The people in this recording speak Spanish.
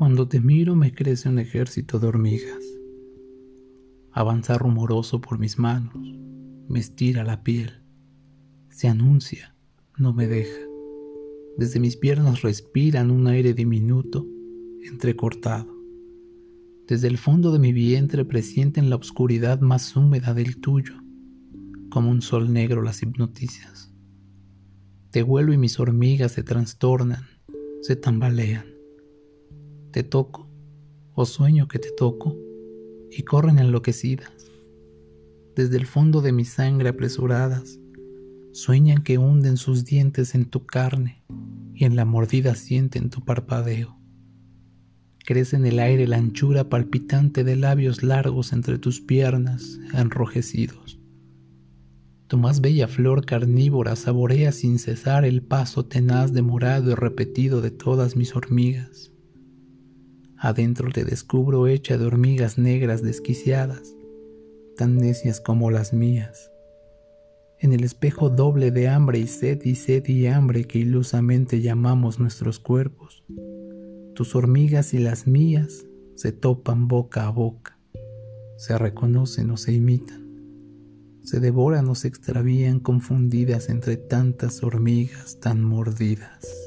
Cuando te miro me crece un ejército de hormigas. Avanza rumoroso por mis manos, me estira la piel. Se anuncia, no me deja. Desde mis piernas respiran un aire diminuto, entrecortado. Desde el fondo de mi vientre presienten la oscuridad más húmeda del tuyo, como un sol negro las hipnotizas. Te vuelo y mis hormigas se trastornan, se tambalean te toco o sueño que te toco y corren enloquecidas. Desde el fondo de mi sangre apresuradas, sueñan que hunden sus dientes en tu carne y en la mordida sienten tu parpadeo. Crece en el aire la anchura palpitante de labios largos entre tus piernas enrojecidos. Tu más bella flor carnívora saborea sin cesar el paso tenaz demorado y repetido de todas mis hormigas. Adentro te descubro hecha de hormigas negras desquiciadas, tan necias como las mías. En el espejo doble de hambre y sed y sed y hambre que ilusamente llamamos nuestros cuerpos, tus hormigas y las mías se topan boca a boca, se reconocen o se imitan, se devoran o se extravían confundidas entre tantas hormigas tan mordidas.